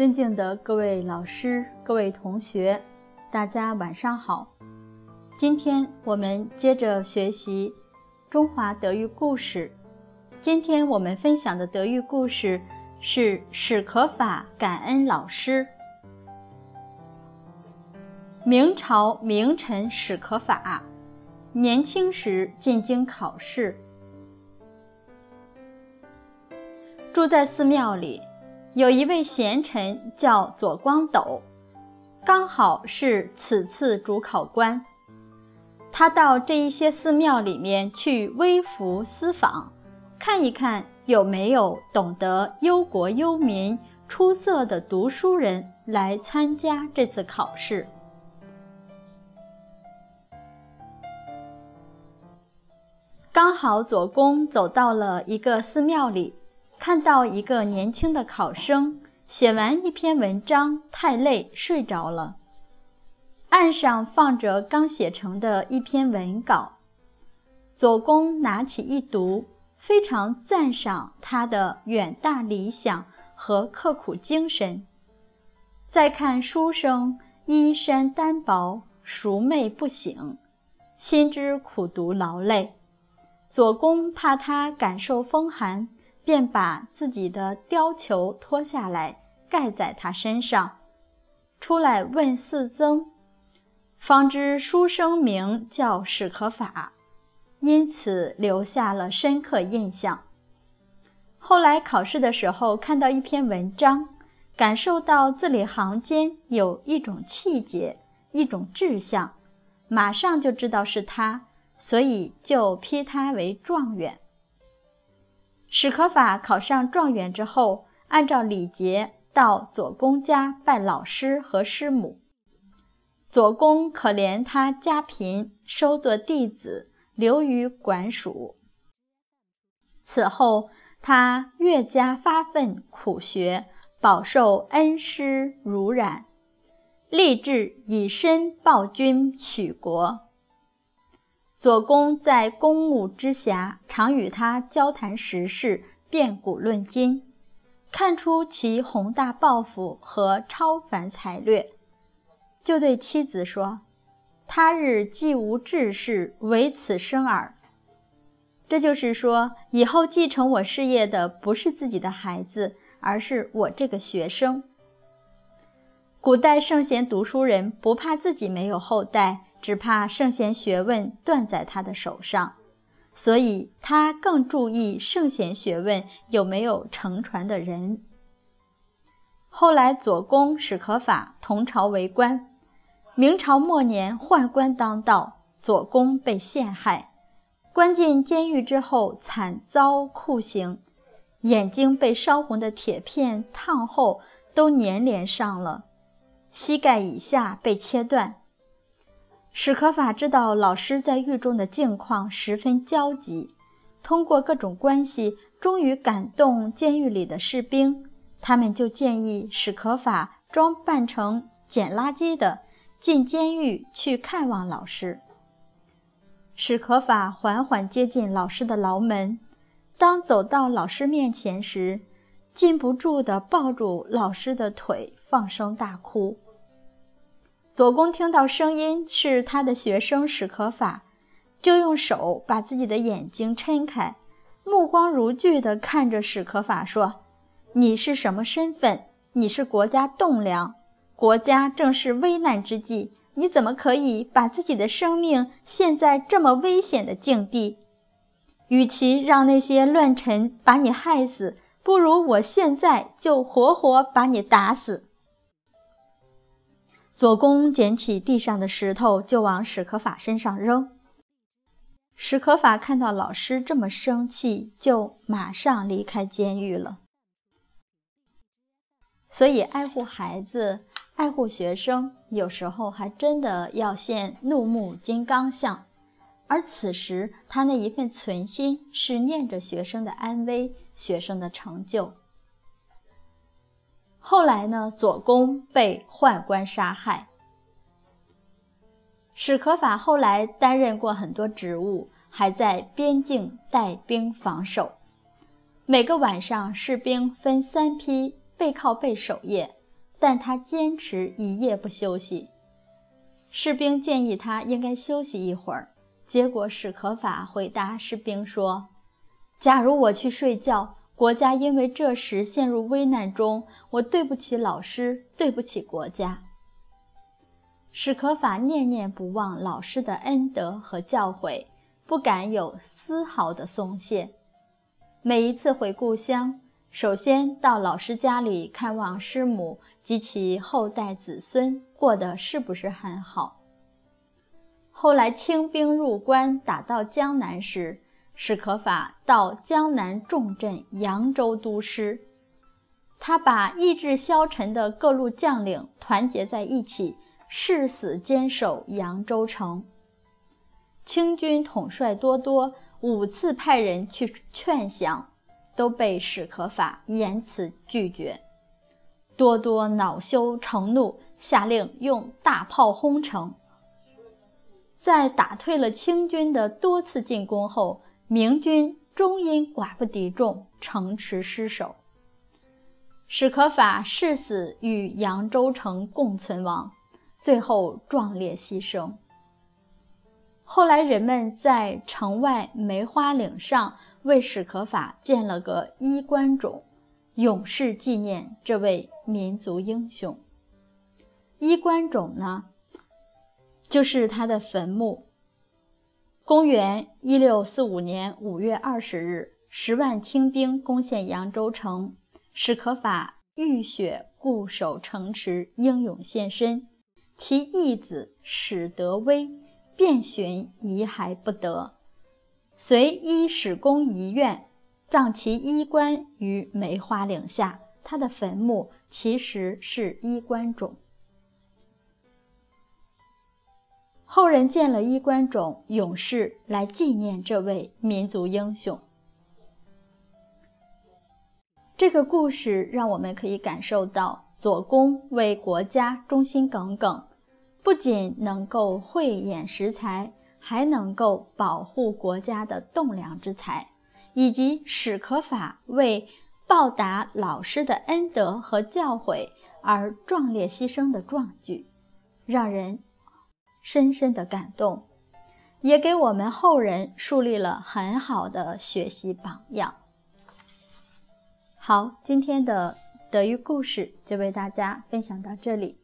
尊敬的各位老师、各位同学，大家晚上好。今天我们接着学习中华德育故事。今天我们分享的德育故事是史可法感恩老师。明朝名臣史可法，年轻时进京考试，住在寺庙里。有一位贤臣叫左光斗，刚好是此次主考官。他到这一些寺庙里面去微服私访，看一看有没有懂得忧国忧民、出色的读书人来参加这次考试。刚好左公走到了一个寺庙里。看到一个年轻的考生写完一篇文章，太累睡着了。案上放着刚写成的一篇文稿，左公拿起一读，非常赞赏他的远大理想和刻苦精神。再看书生衣衫单薄，熟寐不醒，心知苦读劳累。左公怕他感受风寒。便把自己的貂裘脱下来盖在他身上，出来问四僧，方知书生名叫史可法，因此留下了深刻印象。后来考试的时候看到一篇文章，感受到字里行间有一种气节，一种志向，马上就知道是他，所以就批他为状元。史可法考上状元之后，按照礼节到左公家拜老师和师母。左公可怜他家贫，收作弟子，留于管署。此后，他越加发奋苦学，饱受恩师濡染，立志以身报君许国。左公在公务之暇，常与他交谈时事，辩古论今，看出其宏大抱负和超凡才略，就对妻子说：“他日既无志士，唯此生耳。”这就是说，以后继承我事业的不是自己的孩子，而是我这个学生。古代圣贤读书人不怕自己没有后代。只怕圣贤学问断在他的手上，所以他更注意圣贤学问有没有承传的人。后来左公史可法同朝为官，明朝末年宦官当道，左公被陷害，关进监狱之后惨遭酷刑，眼睛被烧红的铁片烫后都粘连上了，膝盖以下被切断。史可法知道老师在狱中的境况十分焦急，通过各种关系，终于感动监狱里的士兵，他们就建议史可法装扮成捡垃圾的进监狱去看望老师。史可法缓缓接近老师的牢门，当走到老师面前时，禁不住地抱住老师的腿，放声大哭。左公听到声音是他的学生史可法，就用手把自己的眼睛撑开，目光如炬地看着史可法说：“你是什么身份？你是国家栋梁，国家正是危难之际，你怎么可以把自己的生命陷在这么危险的境地？与其让那些乱臣把你害死，不如我现在就活活把你打死。”左公捡起地上的石头，就往史可法身上扔。史可法看到老师这么生气，就马上离开监狱了。所以，爱护孩子、爱护学生，有时候还真的要现怒目金刚相。而此时，他那一份存心是念着学生的安危、学生的成就。后来呢？左公被宦官杀害。史可法后来担任过很多职务，还在边境带兵防守。每个晚上，士兵分三批背靠背守夜，但他坚持一夜不休息。士兵建议他应该休息一会儿，结果史可法回答士兵说：“假如我去睡觉，国家因为这时陷入危难中，我对不起老师，对不起国家。”史可法念念不忘老师的恩德和教诲，不敢有丝毫的松懈。每一次回故乡，首先到老师家里看望师母及其后代子孙过得是不是很好。后来清兵入关，打到江南时，史可法到江南重镇扬州督师，他把意志消沉的各路将领团结在一起。誓死坚守扬州城。清军统帅多多五次派人去劝降，都被史可法严词拒绝。多多恼羞成怒，下令用大炮轰城。在打退了清军的多次进攻后，明军终因寡不敌众，城池失守。史可法誓死与扬州城共存亡。最后壮烈牺牲。后来人们在城外梅花岭上为史可法建了个衣冠冢，永世纪念这位民族英雄。衣冠冢呢，就是他的坟墓。公元一六四五年五月二十日，十万清兵攻陷扬州城，史可法浴血固守城池，英勇献身。其义子史德威遍寻遗骸不得，遂依史公遗愿，葬其衣冠于梅花岭下。他的坟墓其实是衣冠冢。后人建了衣冠冢，永世来纪念这位民族英雄。这个故事让我们可以感受到左公为国家忠心耿耿。不仅能够慧眼识才，还能够保护国家的栋梁之才，以及史可法为报答老师的恩德和教诲而壮烈牺牲的壮举，让人深深的感动，也给我们后人树立了很好的学习榜样。好，今天的德育故事就为大家分享到这里。